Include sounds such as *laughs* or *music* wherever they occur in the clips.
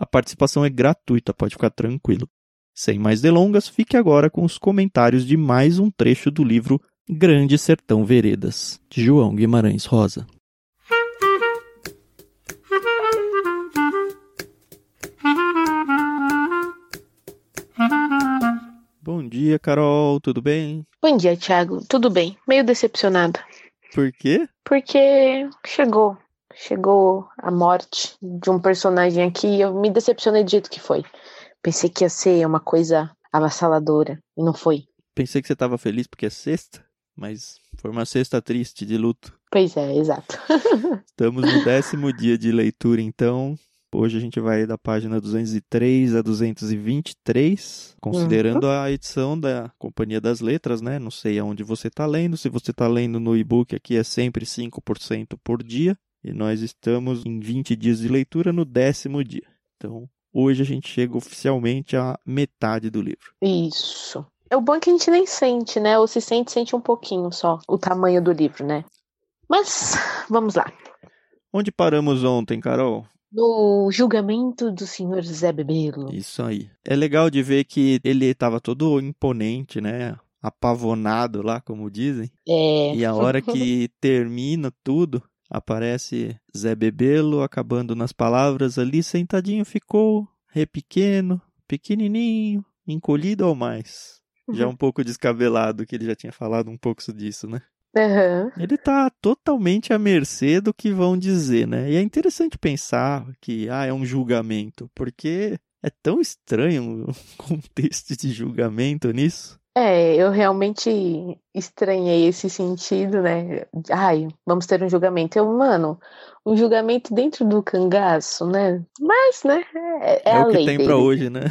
A participação é gratuita, pode ficar tranquilo. Sem mais delongas, fique agora com os comentários de mais um trecho do livro Grande Sertão Veredas, de João Guimarães Rosa. Bom dia, Carol, tudo bem? Bom dia, Thiago. Tudo bem? Meio decepcionada. Por quê? Porque chegou chegou a morte de um personagem aqui e eu me decepcionei do jeito que foi. Pensei que ia ser uma coisa avassaladora e não foi. Pensei que você estava feliz porque é sexta, mas foi uma sexta triste de luto. Pois é, exato. *laughs* Estamos no décimo dia de leitura, então. Hoje a gente vai da página 203 a 223, considerando uhum. a edição da Companhia das Letras, né? Não sei aonde você está lendo. Se você está lendo no e-book, aqui é sempre 5% por dia. E nós estamos em 20 dias de leitura no décimo dia. Então, hoje a gente chega oficialmente à metade do livro. Isso. É o bom que a gente nem sente, né? Ou se sente, sente um pouquinho só o tamanho do livro, né? Mas, vamos lá. Onde paramos ontem, Carol? No julgamento do senhor Zé Bebelo. Isso aí. É legal de ver que ele estava todo imponente, né? Apavonado lá, como dizem. É. E a hora que *laughs* termina tudo, Aparece Zé Bebelo acabando nas palavras ali, sentadinho ficou, repequeno, pequenininho, encolhido ao mais. Uhum. Já um pouco descabelado, que ele já tinha falado um pouco disso, né? Uhum. Ele tá totalmente à mercê do que vão dizer, né? E é interessante pensar que, ah, é um julgamento, porque é tão estranho o *laughs* contexto de julgamento nisso. É, eu realmente estranhei esse sentido, né? Ai, vamos ter um julgamento. Eu, mano, um julgamento dentro do cangaço, né? Mas, né? É, é, é a o que lei tem dele. pra hoje, né?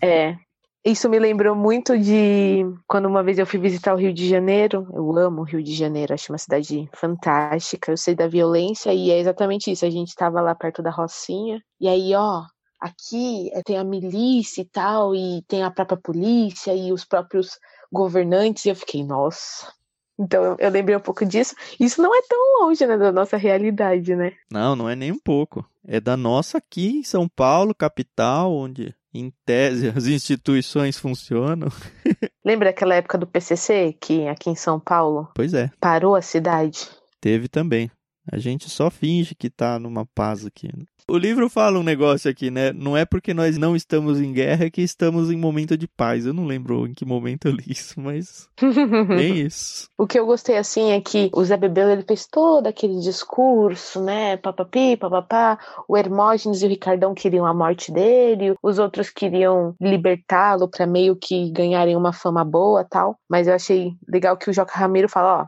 É. Isso me lembrou muito de quando uma vez eu fui visitar o Rio de Janeiro. Eu amo o Rio de Janeiro, acho uma cidade fantástica. Eu sei da violência e é exatamente isso. A gente estava lá perto da Rocinha. E aí, ó, aqui eh, tem a milícia e tal, e tem a própria polícia e os próprios governantes, e eu fiquei, nossa. Então eu, eu lembrei um pouco disso. Isso não é tão longe né, da nossa realidade, né? Não, não é nem um pouco. É da nossa aqui em São Paulo, capital, onde em tese *laughs* as instituições funcionam. *laughs* Lembra aquela época do PCC, que aqui em São Paulo? Pois é. Parou a cidade? Teve também. A gente só finge que tá numa paz aqui. Né? O livro fala um negócio aqui, né? Não é porque nós não estamos em guerra que estamos em momento de paz. Eu não lembro em que momento eu li isso, mas *laughs* nem isso. O que eu gostei assim é que o Zé Bebelo ele fez todo aquele discurso, né? Papapi, papapá. O Hermógenes e o Ricardão queriam a morte dele, os outros queriam libertá-lo para meio que ganharem uma fama boa, tal. Mas eu achei legal que o Joca Ramiro fala, ó,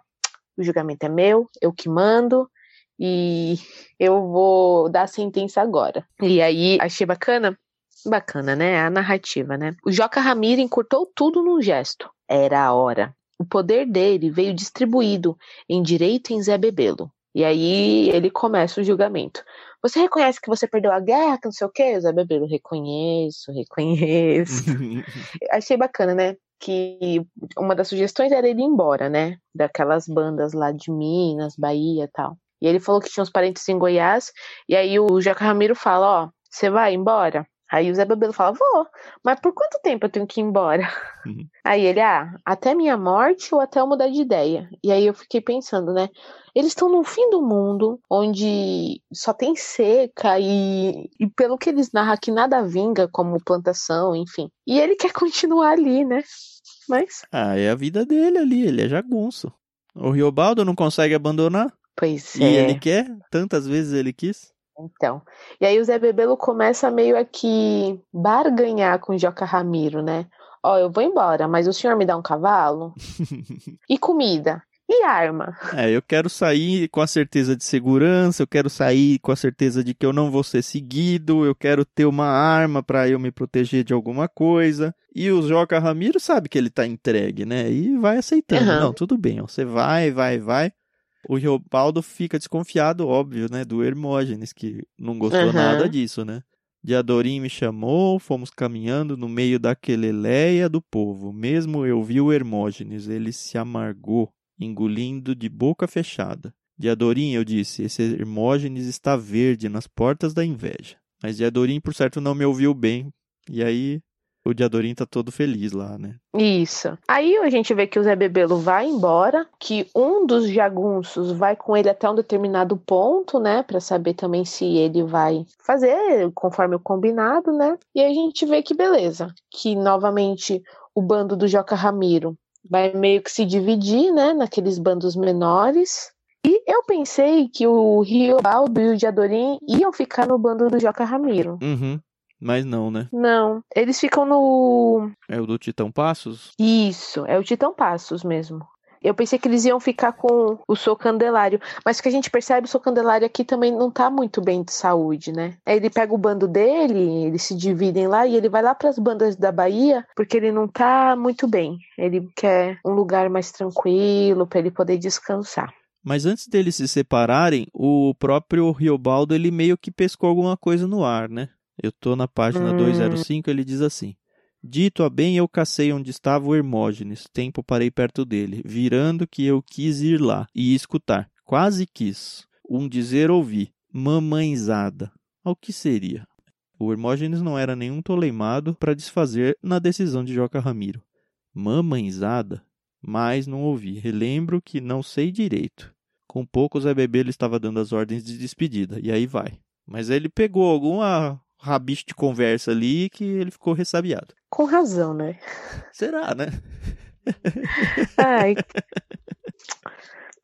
o julgamento é meu, eu que mando, e eu vou dar a sentença agora. E aí, achei bacana? Bacana, né? A narrativa, né? O Joca Ramiro encurtou tudo num gesto. Era a hora. O poder dele veio distribuído em direito em Zé Bebelo. E aí ele começa o julgamento. Você reconhece que você perdeu a guerra, que não sei o quê? Zé Bebelo, reconheço, reconheço. *laughs* Achei bacana, né? Que uma das sugestões era ele ir embora, né? Daquelas bandas lá de Minas, Bahia e tal. E ele falou que tinha uns parentes em Goiás. E aí o Jaca Ramiro fala: Ó, você vai embora? Aí o Zé Bebelo fala: Vou, mas por quanto tempo eu tenho que ir embora? Uhum. *laughs* Aí ele: Ah, até minha morte ou até eu mudar de ideia. E aí eu fiquei pensando, né? Eles estão no fim do mundo, onde só tem seca e, e pelo que eles narram que nada vinga, como plantação, enfim. E ele quer *laughs* continuar ali, né? Mas. Ah, é a vida dele ali, ele é jagunço. O Riobaldo não consegue abandonar? Pois e é. E ele quer? Tantas vezes ele quis? Então. E aí o Zé Bebelo começa meio a que barganhar com o Joca Ramiro, né? Ó, eu vou embora, mas o senhor me dá um cavalo? *laughs* e comida? E E arma? É, eu quero sair com a certeza de segurança, eu quero sair com a certeza de que eu não vou ser seguido, eu quero ter uma arma para eu me proteger de alguma coisa. E o Joca Ramiro sabe que ele tá entregue, né? E vai aceitando. Uhum. Não, tudo bem, ó, você vai, vai, vai. O Riobaldo fica desconfiado, óbvio, né? Do Hermógenes, que não gostou uhum. nada disso, né? Diadorim me chamou, fomos caminhando no meio da queleleia do povo. Mesmo eu vi o Hermógenes, ele se amargou, engolindo de boca fechada. Diadorim, eu disse, esse Hermógenes está verde nas portas da inveja. Mas Diadorim, por certo, não me ouviu bem. E aí o Diadorim tá todo feliz lá, né? Isso. Aí a gente vê que o Zé Bebelo vai embora, que um dos jagunços vai com ele até um determinado ponto, né, para saber também se ele vai fazer conforme o combinado, né? E aí a gente vê que beleza, que novamente o bando do Joca Ramiro vai meio que se dividir, né, naqueles bandos menores. E eu pensei que o Riobaldo e o Diadorim iam ficar no bando do Joca Ramiro. Uhum. Mas não, né? Não. Eles ficam no. É o do Titão Passos? Isso, é o Titão Passos mesmo. Eu pensei que eles iam ficar com o Sou Candelário, mas que a gente percebe, o Sou Candelário aqui também não tá muito bem de saúde, né? Ele pega o bando dele, eles se dividem lá e ele vai lá para as bandas da Bahia, porque ele não tá muito bem. Ele quer um lugar mais tranquilo para ele poder descansar. Mas antes deles se separarem, o próprio Riobaldo ele meio que pescou alguma coisa no ar, né? Eu tô na página hum. 205, ele diz assim: Dito a bem, eu cacei onde estava o Hermógenes. Tempo parei perto dele, virando que eu quis ir lá e escutar. Quase quis. Um dizer ouvi: Mamãezada. Ao que seria? O Hermógenes não era nenhum toleimado para desfazer na decisão de Joca Ramiro. Mamãezada? Mas não ouvi. Relembro que não sei direito. Com pouco, Zé Bebê ele estava dando as ordens de despedida. E aí vai. Mas ele pegou alguma rabicho de conversa ali que ele ficou ressabiado. Com razão, né? Será, né? Ai.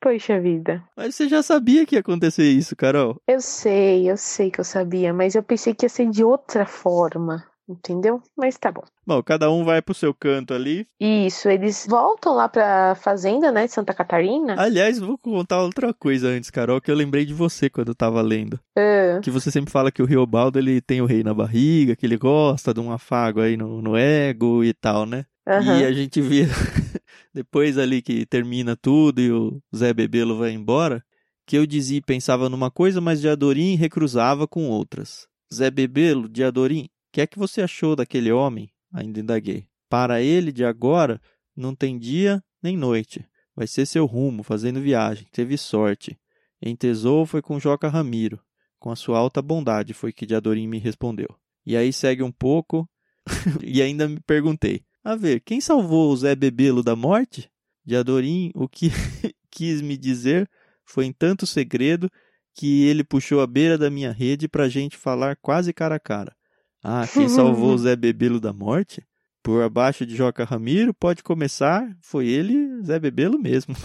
Poxa vida. Mas você já sabia que ia acontecer isso, Carol? Eu sei, eu sei que eu sabia, mas eu pensei que ia ser de outra forma entendeu? Mas tá bom. Bom, cada um vai pro seu canto ali. Isso, eles voltam lá pra fazenda, né, de Santa Catarina. Aliás, vou contar outra coisa antes, Carol, que eu lembrei de você quando eu tava lendo. É. Que você sempre fala que o Riobaldo, ele tem o rei na barriga, que ele gosta de um afago aí no, no ego e tal, né? Uhum. E a gente vê, *laughs* depois ali que termina tudo e o Zé Bebelo vai embora, que eu dizia e pensava numa coisa, mas de Adorim recruzava com outras. Zé Bebelo, de Adorim, que é que você achou daquele homem? Ainda indaguei. Para ele, de agora, não tem dia nem noite. Vai ser seu rumo, fazendo viagem. Teve sorte. Entesou foi com Joca Ramiro. Com a sua alta bondade, foi que Diadorim me respondeu. E aí segue um pouco, *laughs* e ainda me perguntei. A ver, quem salvou o Zé Bebelo da morte? Diadorim, o que *laughs* quis me dizer foi em tanto segredo que ele puxou a beira da minha rede para a gente falar quase cara a cara. Ah, quem salvou o *laughs* Zé Bebelo da morte? Por abaixo de Joca Ramiro, pode começar, foi ele, Zé Bebelo mesmo. *laughs*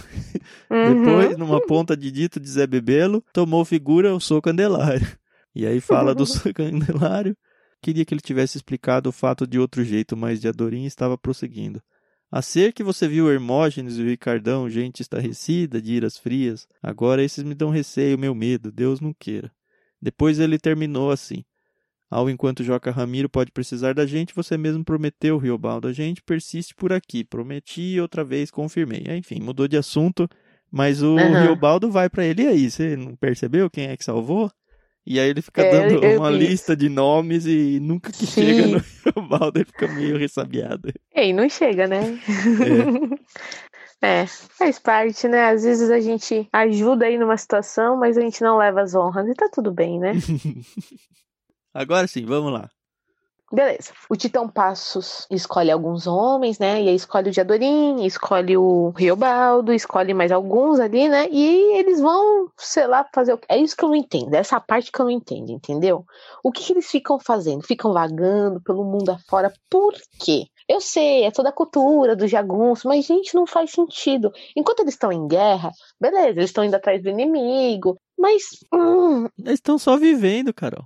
Uhum. Depois, numa ponta de dito de Zé Bebelo, tomou figura o Sou Candelário. E aí fala do *laughs* Sou Candelário. Queria que ele tivesse explicado o fato de outro jeito, mas Diadorim estava prosseguindo. A ser que você viu Hermógenes e o Ricardão, gente estarrecida, de iras frias, agora esses me dão receio, meu medo, Deus não queira. Depois ele terminou assim. Ao enquanto Joca Ramiro pode precisar da gente, você mesmo prometeu, Riobaldo. A gente persiste por aqui. Prometi e outra vez confirmei. Enfim, mudou de assunto, mas o uhum. Riobaldo vai para ele aí. Você não percebeu quem é que salvou? E aí ele fica é, dando eu, eu uma lista de nomes e nunca que Sim. chega no *laughs* Riobaldo ele fica meio ressabiado. Ei, não chega, né? É. *laughs* é, faz parte, né? Às vezes a gente ajuda aí numa situação, mas a gente não leva as honras e tá tudo bem, né? *laughs* Agora sim, vamos lá. Beleza. O Titão Passos escolhe alguns homens, né? E aí escolhe o Diadorim, escolhe o Riobaldo, escolhe mais alguns ali, né? E eles vão, sei lá, fazer o É isso que eu não entendo. Essa parte que eu não entendo, entendeu? O que, que eles ficam fazendo? Ficam vagando pelo mundo afora. Por quê? Eu sei, é toda a cultura do jagunço, mas, gente, não faz sentido. Enquanto eles estão em guerra, beleza, eles estão indo atrás do inimigo, mas. Hum... Eles estão só vivendo, Carol.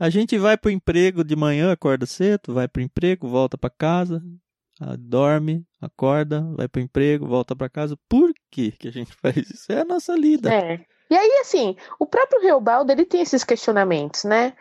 A gente vai pro emprego de manhã, acorda cedo, vai pro emprego, volta para casa. Dorme, acorda, vai pro emprego, volta para casa. Por que que a gente *laughs* faz isso? É a nossa lida. É. E aí, assim, o próprio Reobaldo, ele tem esses questionamentos, né?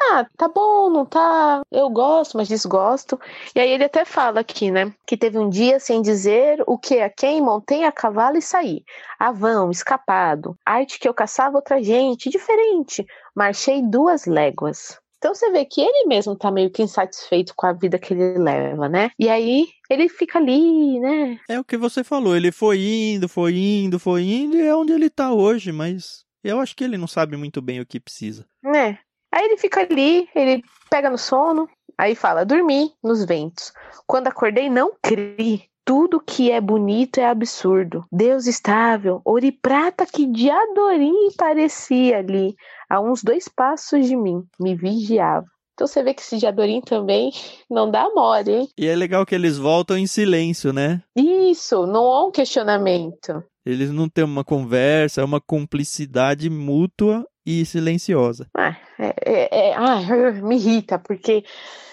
Ah, tá bom, não tá. Eu gosto, mas desgosto. E aí ele até fala aqui, né? Que teve um dia sem dizer o que a quem montei a cavalo e saí. Avão, escapado. Arte que eu caçava outra gente, diferente. Marchei duas léguas. Então você vê que ele mesmo tá meio que insatisfeito com a vida que ele leva, né? E aí ele fica ali, né? É o que você falou, ele foi indo, foi indo, foi indo, e é onde ele tá hoje, mas eu acho que ele não sabe muito bem o que precisa. É. Aí ele fica ali, ele pega no sono, aí fala: dormi nos ventos. Quando acordei, não criei. Tudo que é bonito é absurdo. Deus estável, ouro e prata que de Adorim parecia ali, a uns dois passos de mim, me vigiava. Então você vê que esse Jadorim também não dá mole, hein? E é legal que eles voltam em silêncio, né? Isso, não há um questionamento. Eles não têm uma conversa, é uma cumplicidade mútua e silenciosa. Ah, é, é, ah, me irrita, porque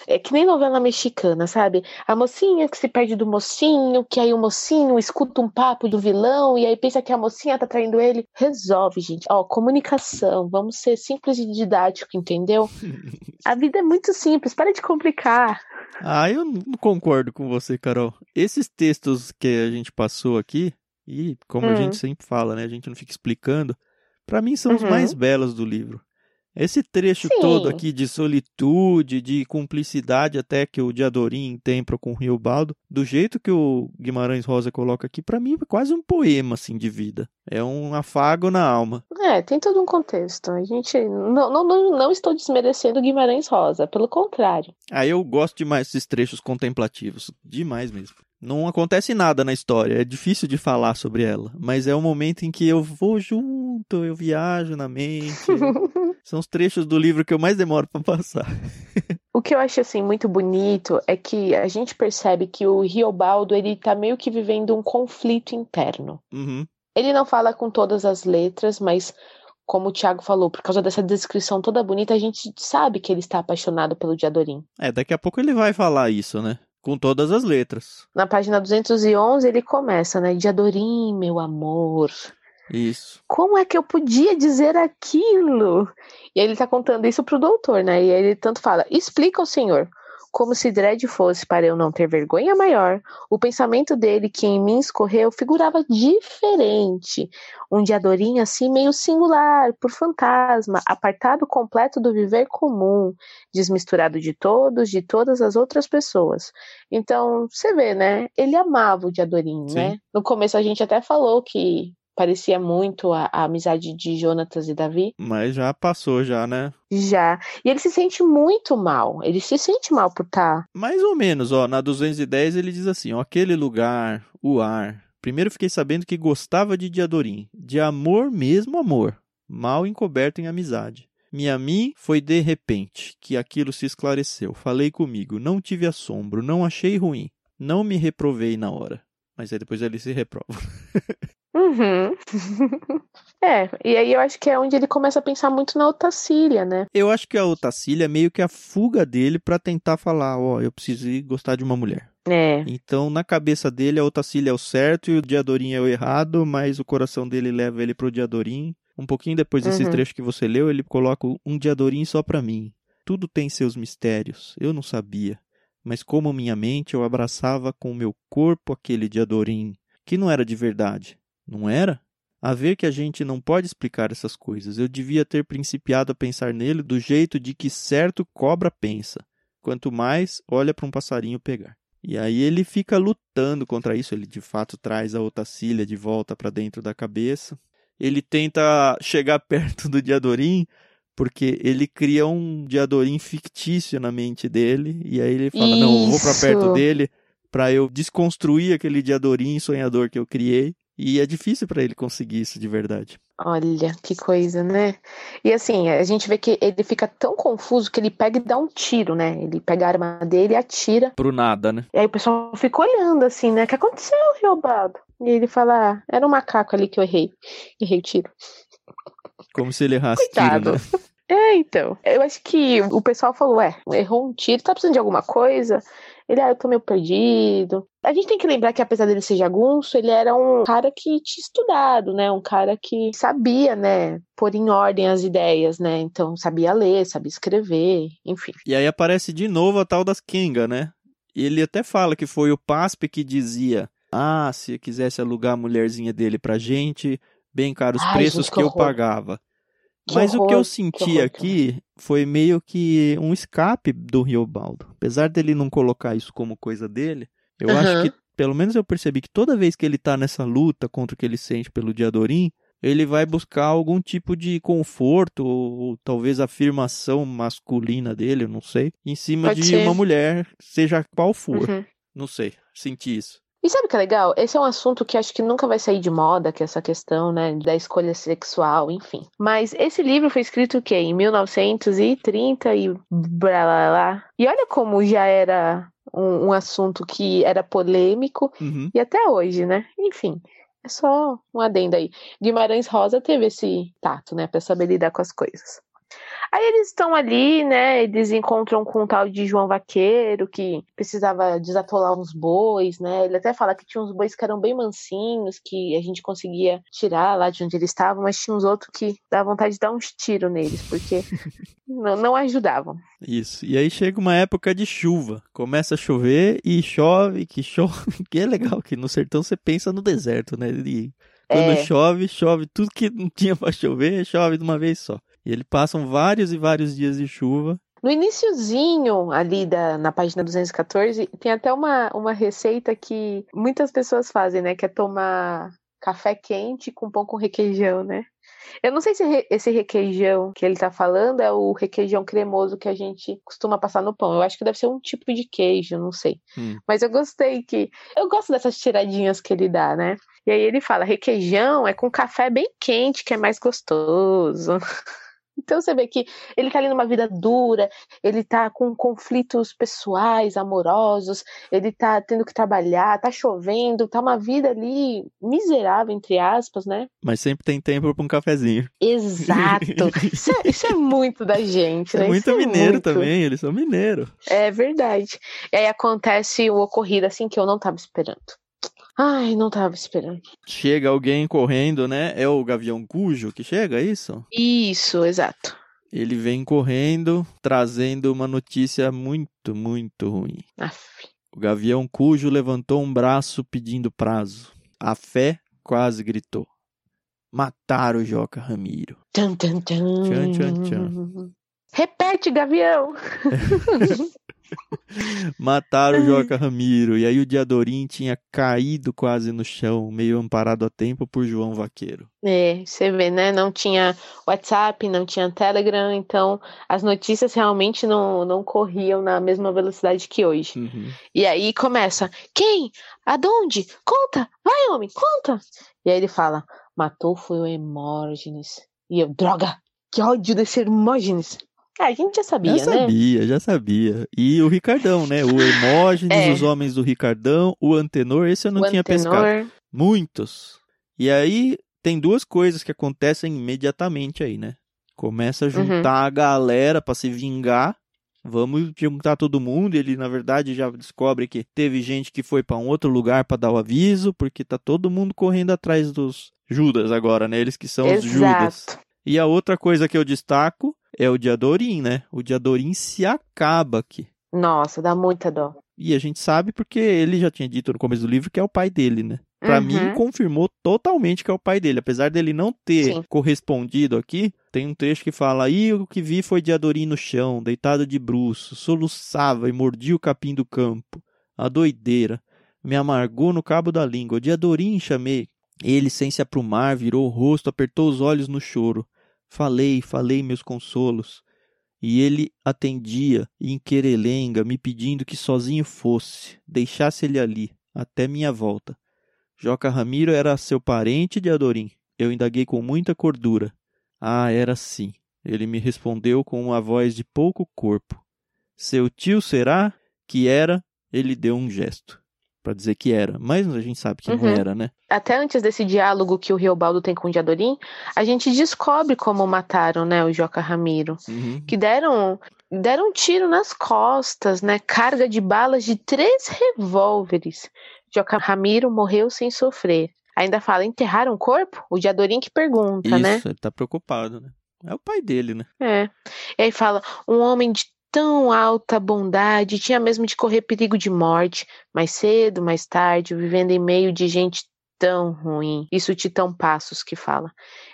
é que nem novela mexicana, sabe? A mocinha que se perde do mocinho, que aí o mocinho escuta um papo do vilão e aí pensa que a mocinha tá traindo ele. Resolve, gente. Ó, comunicação. Vamos ser simples e didático, entendeu? *laughs* a vida é muito simples, para de complicar. Ah, eu não concordo com você, Carol. Esses textos que a gente passou aqui, e como hum. a gente sempre fala, né? A gente não fica explicando para mim são uhum. os mais belos do livro. Esse trecho Sim. todo aqui de solitude, de cumplicidade até que o Diadorim tem para com o Riobaldo, do jeito que o Guimarães Rosa coloca aqui, para mim é quase um poema assim de vida. É um afago na alma. É, tem todo um contexto. A gente não, não, não, não estou desmerecendo Guimarães Rosa, pelo contrário. Ah, eu gosto demais desses trechos contemplativos, demais mesmo. Não acontece nada na história, é difícil de falar sobre ela, mas é o momento em que eu vou junto, eu viajo na mente. *laughs* São os trechos do livro que eu mais demoro para passar. o que eu acho assim muito bonito é que a gente percebe que o Riobaldo ele tá meio que vivendo um conflito interno. Uhum. Ele não fala com todas as letras, mas como o Thiago falou, por causa dessa descrição toda bonita, a gente sabe que ele está apaixonado pelo Diadorim. É, daqui a pouco ele vai falar isso, né? Com todas as letras. Na página 211 ele começa, né? De Adorim, meu amor. Isso. Como é que eu podia dizer aquilo? E aí ele tá contando isso pro doutor, né? E aí ele tanto fala: explica ao senhor como se dread fosse para eu não ter vergonha maior, o pensamento dele que em mim escorreu figurava diferente, um diadorinho assim meio singular, por fantasma, apartado completo do viver comum, desmisturado de todos, de todas as outras pessoas. Então, você vê, né? Ele amava o diadorinho, Sim. né? No começo a gente até falou que parecia muito a, a, amizade de Jonatas e Davi. Mas já passou, já, né? Já. E ele se sente muito mal. Ele se sente mal por estar. Tá... Mais ou menos, ó. Na 210 ele diz assim: ó, aquele lugar, o ar. Primeiro fiquei sabendo que gostava de Diadorim. De amor mesmo amor. Mal encoberto em amizade. Me a mim foi de repente que aquilo se esclareceu. Falei comigo, não tive assombro, não achei ruim, não me reprovei na hora. Mas aí depois ele se reprova. *laughs* Uhum. *laughs* é, e aí eu acho que é onde ele começa a pensar muito na Otacília, né? Eu acho que a Otacília é meio que a fuga dele para tentar falar, ó, oh, eu preciso ir gostar de uma mulher. É. Então, na cabeça dele, a Otacília é o certo e o Diadorim é o errado, mas o coração dele leva ele pro Diadorim. Um pouquinho depois desse uhum. trecho que você leu, ele coloca um Diadorim só para mim. Tudo tem seus mistérios, eu não sabia. Mas como minha mente eu abraçava com o meu corpo aquele Diadorim, que não era de verdade não era? A ver que a gente não pode explicar essas coisas. Eu devia ter principiado a pensar nele do jeito de que certo cobra pensa. Quanto mais olha para um passarinho pegar. E aí ele fica lutando contra isso. Ele de fato traz a otacília de volta para dentro da cabeça. Ele tenta chegar *laughs* perto do Diadorim porque ele cria um Diadorim fictício na mente dele. E aí ele fala: isso. Não, eu vou para perto dele para eu desconstruir aquele Diadorim sonhador que eu criei. E é difícil para ele conseguir isso de verdade. Olha, que coisa, né? E assim, a gente vê que ele fica tão confuso que ele pega e dá um tiro, né? Ele pega a arma dele e atira. Pro nada, né? E aí o pessoal fica olhando assim, né? O que aconteceu, Riobado? E ele fala, ah, era um macaco ali que eu errei. Errei o tiro. Como se ele errasse Coitado. tiro, né? *laughs* É, então. Eu acho que o pessoal falou, é, errou um tiro, tá precisando de alguma coisa? Ele, ah, eu tô meio perdido. A gente tem que lembrar que, apesar dele ser jagunço, ele era um cara que tinha estudado, né? Um cara que sabia, né? Pôr em ordem as ideias, né? Então, sabia ler, sabia escrever, enfim. E aí aparece de novo a tal das Kenga, né? E ele até fala que foi o Paspe que dizia: Ah, se quisesse alugar a mulherzinha dele pra gente, bem caros Ai, preços gente, que, que eu pagava. Que Mas o que horror, eu senti horror, que aqui foi meio que um escape do Riobaldo. Apesar dele não colocar isso como coisa dele, eu acho Aham. que, pelo menos eu percebi que toda vez que ele tá nessa luta contra o que ele sente pelo Diadorim, ele vai buscar algum tipo de conforto ou, ou talvez afirmação masculina dele, eu não sei, em cima Pode de ser. uma mulher, seja qual for. Uhum. Não sei, senti isso. E sabe o que é legal? Esse é um assunto que acho que nunca vai sair de moda, que é essa questão, né, da escolha sexual, enfim. Mas esse livro foi escrito o quê? Em 1930 e blá blá blá. E olha como já era um, um assunto que era polêmico Uhum. e até hoje, né? Enfim, é só um adendo aí. Guimarães Rosa teve esse tato, né, pra saber lidar com as coisas. Aí eles estão ali, né? Eles encontram com um tal de João Vaqueiro que precisava desatolar uns bois, né? Ele até fala que tinha uns bois que eram bem mansinhos, que a gente conseguia tirar lá de onde eles estavam, mas tinha uns outros que dá vontade de dar uns tiros neles, porque *laughs* não, não ajudavam. Isso. E aí chega uma época de chuva. Começa a chover e chove, que chove. *laughs* Que é legal que no sertão você pensa no deserto, né? E quando É. chove, chove tudo que não tinha pra chover, chove de uma vez só. E eles passam vários e vários dias de chuva. No iniciozinho ali da, na página 214, tem até uma, uma receita que muitas pessoas fazem, né? Que é tomar café quente com pão com requeijão, né? Eu não sei se esse requeijão que ele tá falando é o requeijão cremoso que a gente costuma passar no pão. Eu acho que deve ser um tipo de queijo, não sei. Hum. Mas eu gostei que. Eu gosto dessas tiradinhas que ele dá, né? E aí ele fala: requeijão é com café bem quente, que é mais gostoso. *laughs* Então você vê que ele tá ali numa vida dura, ele tá com conflitos pessoais, amorosos, ele tá tendo que trabalhar, tá chovendo, tá uma vida ali miserável, entre aspas, né? Mas sempre tem tempo pra um cafezinho. Exato. Isso é, isso é muito da gente, *laughs* É né? muito Isso mineiro muito. também, eles são mineiros. É verdade. E aí acontece o ocorrido assim que eu não tava esperando. Ai, não tava esperando. Chega alguém correndo, né? É o Gavião Cujo que chega, é isso? Isso, exato. Ele vem correndo, trazendo uma notícia muito, muito ruim. Aff. O Gavião Cujo levantou um braço pedindo prazo. A fé quase gritou. Mataram o Joca Ramiro. Tchan, tchan, tchan. Tchan, tchan, tchan. Repete, Gavião. *laughs* Mataram o Joca Ramiro. E aí o Diadorim tinha caído quase no chão, meio amparado a tempo por João Vaqueiro. É, você vê, né? Não tinha WhatsApp, não tinha Telegram, então as notícias realmente não, não corriam na mesma velocidade que hoje. Uhum. E aí começa: quem? Aonde? Conta! Vai, homem, conta! E aí ele fala: matou foi o Hermógenes. E eu, droga! Que ódio desse Hermógenes! Ah, a gente já sabia, Já né? sabia, já sabia. E o Ricardão, né? O Hermógenes, *laughs* É. os homens do Ricardão, o Antenor, esse eu não o tinha pescado. Antenor. Muitos. E aí tem duas coisas que acontecem imediatamente aí, né? Começa a Uhum. juntar a galera pra se vingar. Vamos juntar todo mundo. Ele, na verdade, já descobre que teve gente que foi pra um outro lugar pra dar o aviso, porque tá todo mundo correndo atrás dos Judas agora, né? Eles que são os Judas. E a outra coisa que eu destaco é o Diadorim, né? O Diadorim se acaba aqui. Nossa, dá muita dó. E a gente sabe porque ele já tinha dito no começo do livro que é o pai dele, né? Pra Uhum. mim, confirmou totalmente que é o pai dele. Apesar dele não ter Sim. correspondido aqui, tem um trecho que fala: Aí o que vi foi Diadorim no chão, deitado de bruços, soluçava e mordia o capim do campo. A doideira. Me amargou no cabo da língua. Diadorim, chamei. Ele, sem se aprumar, virou o rosto, apertou os olhos no choro. Falei, falei meus consolos. E ele atendia, em querelenga, me pedindo que sozinho fosse, deixasse ele ali, até minha volta. Joca Ramiro era seu parente de Adorim. Eu indaguei com muita cordura. Ah, era sim. Ele me respondeu com uma voz de pouco corpo. Seu tio será? Que era? Ele deu um gesto. Para dizer que era, mas a gente sabe que Uhum. não era, né? Até antes desse diálogo que o Riobaldo tem com o Diadorim, a gente descobre como mataram, né, o Joca Ramiro. Uhum. Que deram, deram um tiro nas costas, né? Carga de balas de três revólveres. Joca Ramiro morreu sem sofrer. Ainda fala, enterraram o corpo? O Diadorim que pergunta, Isso, né? ele tá preocupado, né? É o pai dele, né? É. E aí fala, um homem de tão alta bondade tinha mesmo de correr perigo de morte, mais cedo, mais tarde, vivendo em meio de gente tão ruim. Isso Titão Passos que fala.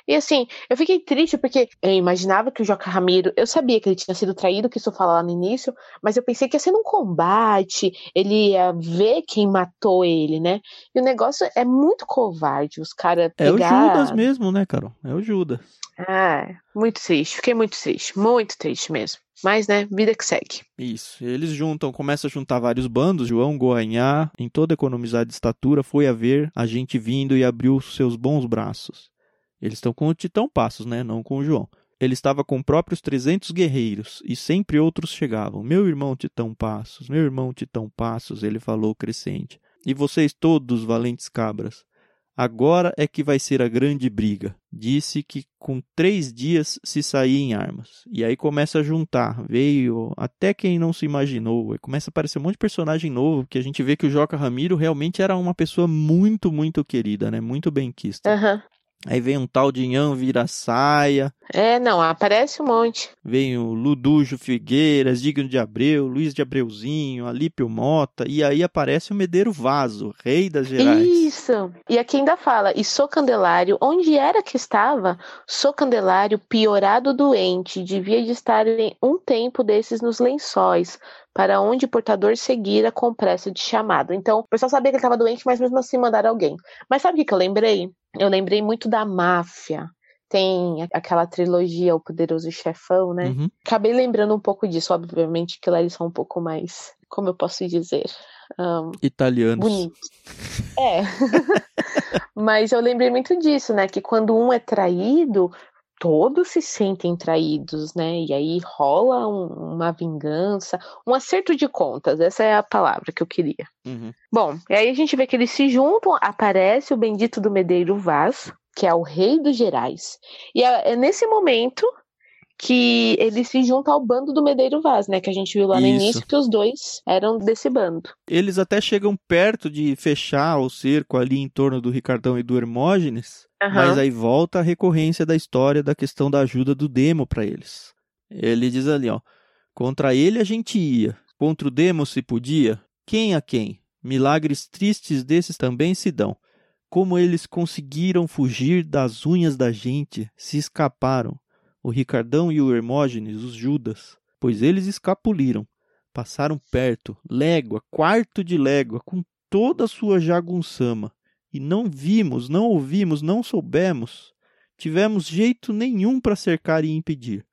E assim, eu fiquei triste porque eu imaginava que o Joca Ramiro, eu sabia que ele tinha sido traído, que isso fala lá no início, mas eu pensei que ia ser num combate, ele ia ver quem matou ele, né? E o negócio é muito covarde, os caras É pegar... o Judas mesmo, né, Carol? É o Judas. Ah, muito triste, fiquei muito triste, muito triste mesmo. Mas, né, vida que segue. Isso. Eles juntam, começam a juntar vários bandos. João Goanhá, em toda economizar de estatura, foi a ver a gente vindo e abriu seus bons braços. Eles estão com o Titão Passos, né? Não com o João. Ele estava com próprios trezentos guerreiros, e sempre outros chegavam. Meu irmão Titão Passos, meu irmão Titão Passos, ele falou crescente. E vocês todos, valentes cabras, agora é que vai ser a grande briga. Disse que com três dias se saía em armas. E aí começa a juntar. Veio até quem não se imaginou. Aí começa a aparecer um monte de personagem novo, que a gente vê que o Joca Ramiro realmente era uma pessoa muito, muito querida, né? Muito benquista. Aham. Aí vem um tal de Ian Vira-Saia, É, não, aparece um monte. vem o Ludujo Figueiras, Digno de Abreu, Luiz de Abreuzinho, Alípio Mota, e aí aparece o Medeiro Vaso, rei das Gerais. Isso. E aqui ainda fala, e sou Candelário, onde era que estava? Sou Candelário, piorado doente, devia de estar em um tempo desses nos lençóis, para onde o portador seguira com pressa de chamado. Então, o pessoal sabia que ele estava doente, mas mesmo assim mandaram alguém. Mas sabe o que eu lembrei? Eu lembrei muito da máfia. Tem aquela trilogia, O Poderoso Chefão, né? Uhum. Acabei lembrando um pouco disso, obviamente, que lá eles são um pouco mais, como eu posso dizer, ahn, Italianos. bonito. É. *laughs* Mas eu lembrei muito disso, né? Que quando um é traído, todos se sentem traídos, né? E aí rola um- uma vingança, um acerto de contas. Essa é a palavra que eu queria. Uhum. Bom, e aí a gente vê que eles se juntam, aparece o bendito do Medeiro Vaz, que é o rei dos Gerais. E é, é nesse momento que ele se junta ao bando do Medeiro Vaz, né? Que a gente viu lá no Isso. início que os dois eram desse bando. Eles até chegam perto de fechar o cerco ali em torno do Ricardão e do Hermógenes, Aham. mas aí volta a recorrência da história da questão da ajuda do Demo para eles. Ele diz ali, ó, contra ele a gente ia, contra o Demo se podia, quem a quem? Milagres tristes desses também se dão. Como eles conseguiram fugir das unhas da gente, se escaparam. O Ricardão e o Hermógenes, os Judas, pois eles escapuliram passaram perto, légua, quarto de légua, com toda a sua jagunçama, e não vimos, não ouvimos, não soubemos, tivemos jeito nenhum para cercar e impedir.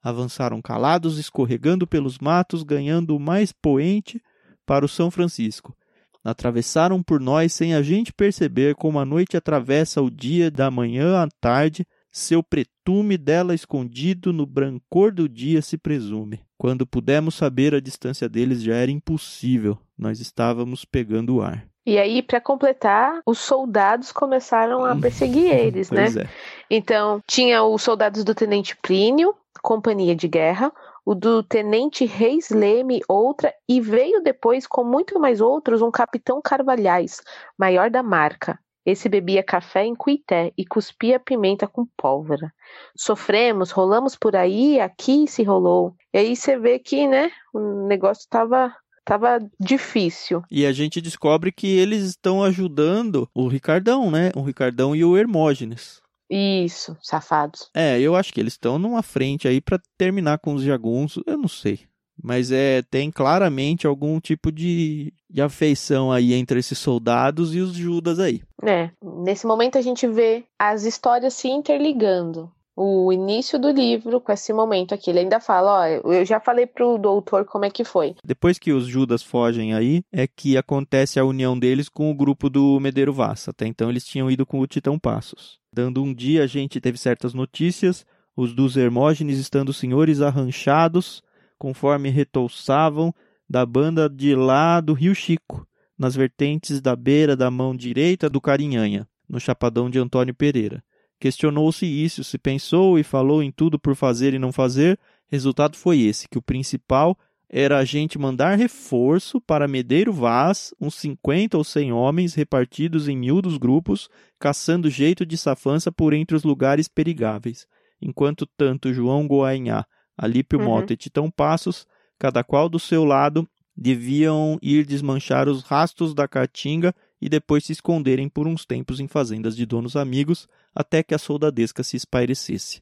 Avançaram calados, escorregando pelos matos, ganhando o mais poente para o São Francisco. Atravessaram por nós sem a gente perceber como a noite atravessa o dia da manhã à tarde, seu pretume dela escondido no brancor do dia se presume. Quando pudemos saber a distância deles já era impossível, nós estávamos pegando o ar. E aí, para completar, os soldados começaram a perseguir eles, *laughs* né? É. Então, tinha os soldados do Tenente Plínio, companhia de guerra, o do Tenente Reis Leme, outra, e veio depois, com muito mais outros, um Capitão Carvalhais, maior da marca. Esse bebia café em cuité e cuspia pimenta com pólvora. Sofremos, rolamos por aí, aqui se rolou. E aí você vê que, né, o negócio tava, tava difícil. E a gente descobre que eles estão ajudando o Ricardão, né? O Ricardão e o Hermógenes. Isso, safados. É, eu acho que eles estão numa frente aí para terminar com os jagunços, eu não sei. Mas é tem claramente algum tipo de, de afeição aí entre esses soldados e os Judas aí. É, nesse momento a gente vê as histórias se interligando. O início do livro com esse momento aqui. Ele ainda fala, ó, eu já falei pro doutor como é que foi. Depois que os Judas fogem aí, é que acontece a união deles com o grupo do Medeiro Vassa. Até então eles tinham ido com o Titão Passos. Dando um dia, a gente teve certas notícias, os dos Hermógenes estando senhores arranchados, conforme retouçavam, da banda de lá do Rio Chico, nas vertentes da beira da mão direita do Carinhanha, no chapadão de Antônio Pereira. Questionou-se isso, se pensou e falou em tudo por fazer e não fazer. Resultado foi esse, que o principal era a gente mandar reforço para Medeiro Vaz, uns 50 ou 100 homens repartidos em miúdos grupos, caçando jeito de safança por entre os lugares perigáveis, enquanto tanto João Goainhá, Alípio uhum. Mota e Titão Passos, cada qual do seu lado, deviam ir desmanchar os rastros da caatinga e depois se esconderem por uns tempos em fazendas de donos amigos, até que a soldadesca se espairecesse.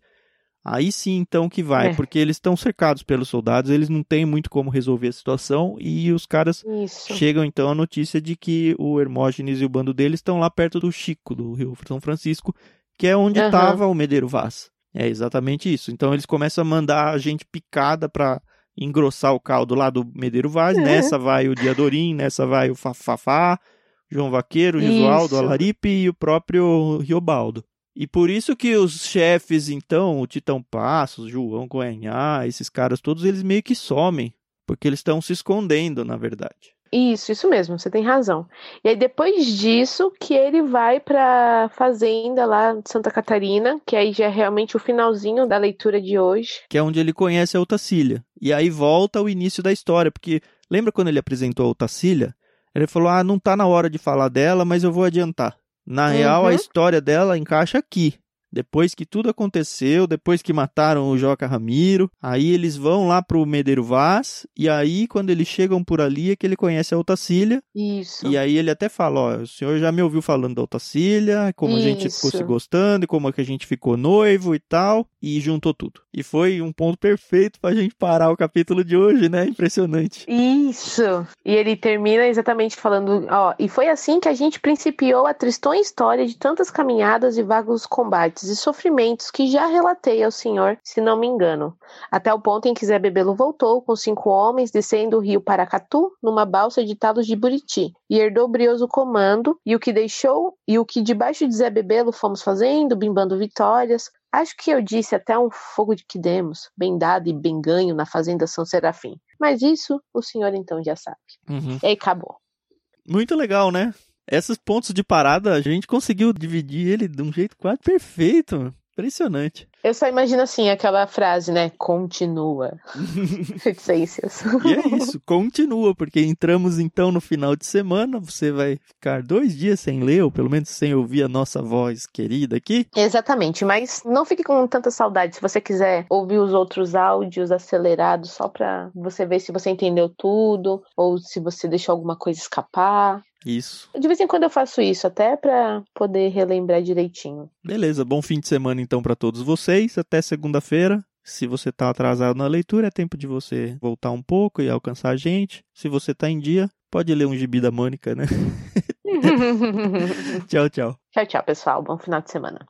Aí sim, então, que vai, é. porque eles estão cercados pelos soldados, eles não têm muito como resolver a situação, e os caras Isso. chegam então à notícia de que o Hermógenes e o bando deles estão lá perto do Chico, do Rio São Francisco, que é onde estava uhum. o Medeiro Vaz. É exatamente isso. Então eles começam a mandar a gente picada para engrossar o caldo lá do Medeiro Vaz. Uhum. Nessa vai o Diadorim, nessa vai o Fafafá, João Vaqueiro, o Risualdo, Alaripe e o próprio Riobaldo. E por isso que os chefes, então, o Titão Passos, João Goianhá, esses caras todos, eles meio que somem, porque eles estão se escondendo, na verdade. Isso, isso mesmo, você tem razão. E aí depois disso que ele vai para fazenda lá de Santa Catarina, que aí já é realmente o finalzinho da leitura de hoje. Que é onde ele conhece a Otacília. E aí volta ao início da história, porque lembra quando ele apresentou a Otacília? Ele falou: "Ah, não tá na hora de falar dela, mas eu vou adiantar". Na uhum. real, a história dela encaixa aqui. Depois que tudo aconteceu, depois que mataram o Joca Ramiro, aí eles vão lá pro Medeiro Vaz, e aí quando eles chegam por ali é que ele conhece a Otacília. Isso. E aí ele até fala, ó, o senhor já me ouviu falando da Otacília, como Isso. a gente ficou se gostando, e como é que a gente ficou noivo e tal, e juntou tudo. E foi um ponto perfeito pra gente parar o capítulo de hoje, né? Impressionante. Isso. E ele termina exatamente falando, ó, e foi assim que a gente principiou a tristonha história de tantas caminhadas e vagos combates e sofrimentos que já relatei ao senhor, se não me engano, até o ponto em que Zé Bebelo voltou com cinco homens descendo o rio Paracatu numa balsa de talos de Buriti e herdou brioso comando e o que deixou e o que debaixo de Zé Bebelo fomos fazendo, bimbando vitórias, Acho que eu disse até um fogo de que demos, bem dado e bem ganho na fazenda São Serafim. Mas isso o senhor então já sabe. Uhum. E acabou. Muito legal, né? Esses pontos de parada, a gente conseguiu dividir ele de um jeito quase perfeito. Impressionante. Eu só imagino assim, aquela frase, né? Continua. *laughs* Reticências. e é isso, continua, porque entramos então no final de semana. Você vai ficar dois dias sem ler, ou pelo menos sem ouvir a nossa voz querida aqui. Exatamente, mas não fique com tanta saudade. Se você quiser ouvir os outros áudios acelerados, só pra você ver se você entendeu tudo, ou se você deixou alguma coisa escapar. Isso. De vez em quando eu faço isso, até para poder relembrar direitinho. Beleza, bom fim de semana então para todos vocês. Até segunda-feira. Se você está atrasado na leitura, é tempo de você voltar um pouco e alcançar a gente. Se você está em dia, pode ler um gibi da Mônica, né? *laughs* tchau, tchau. Tchau, tchau, pessoal. Bom final de semana.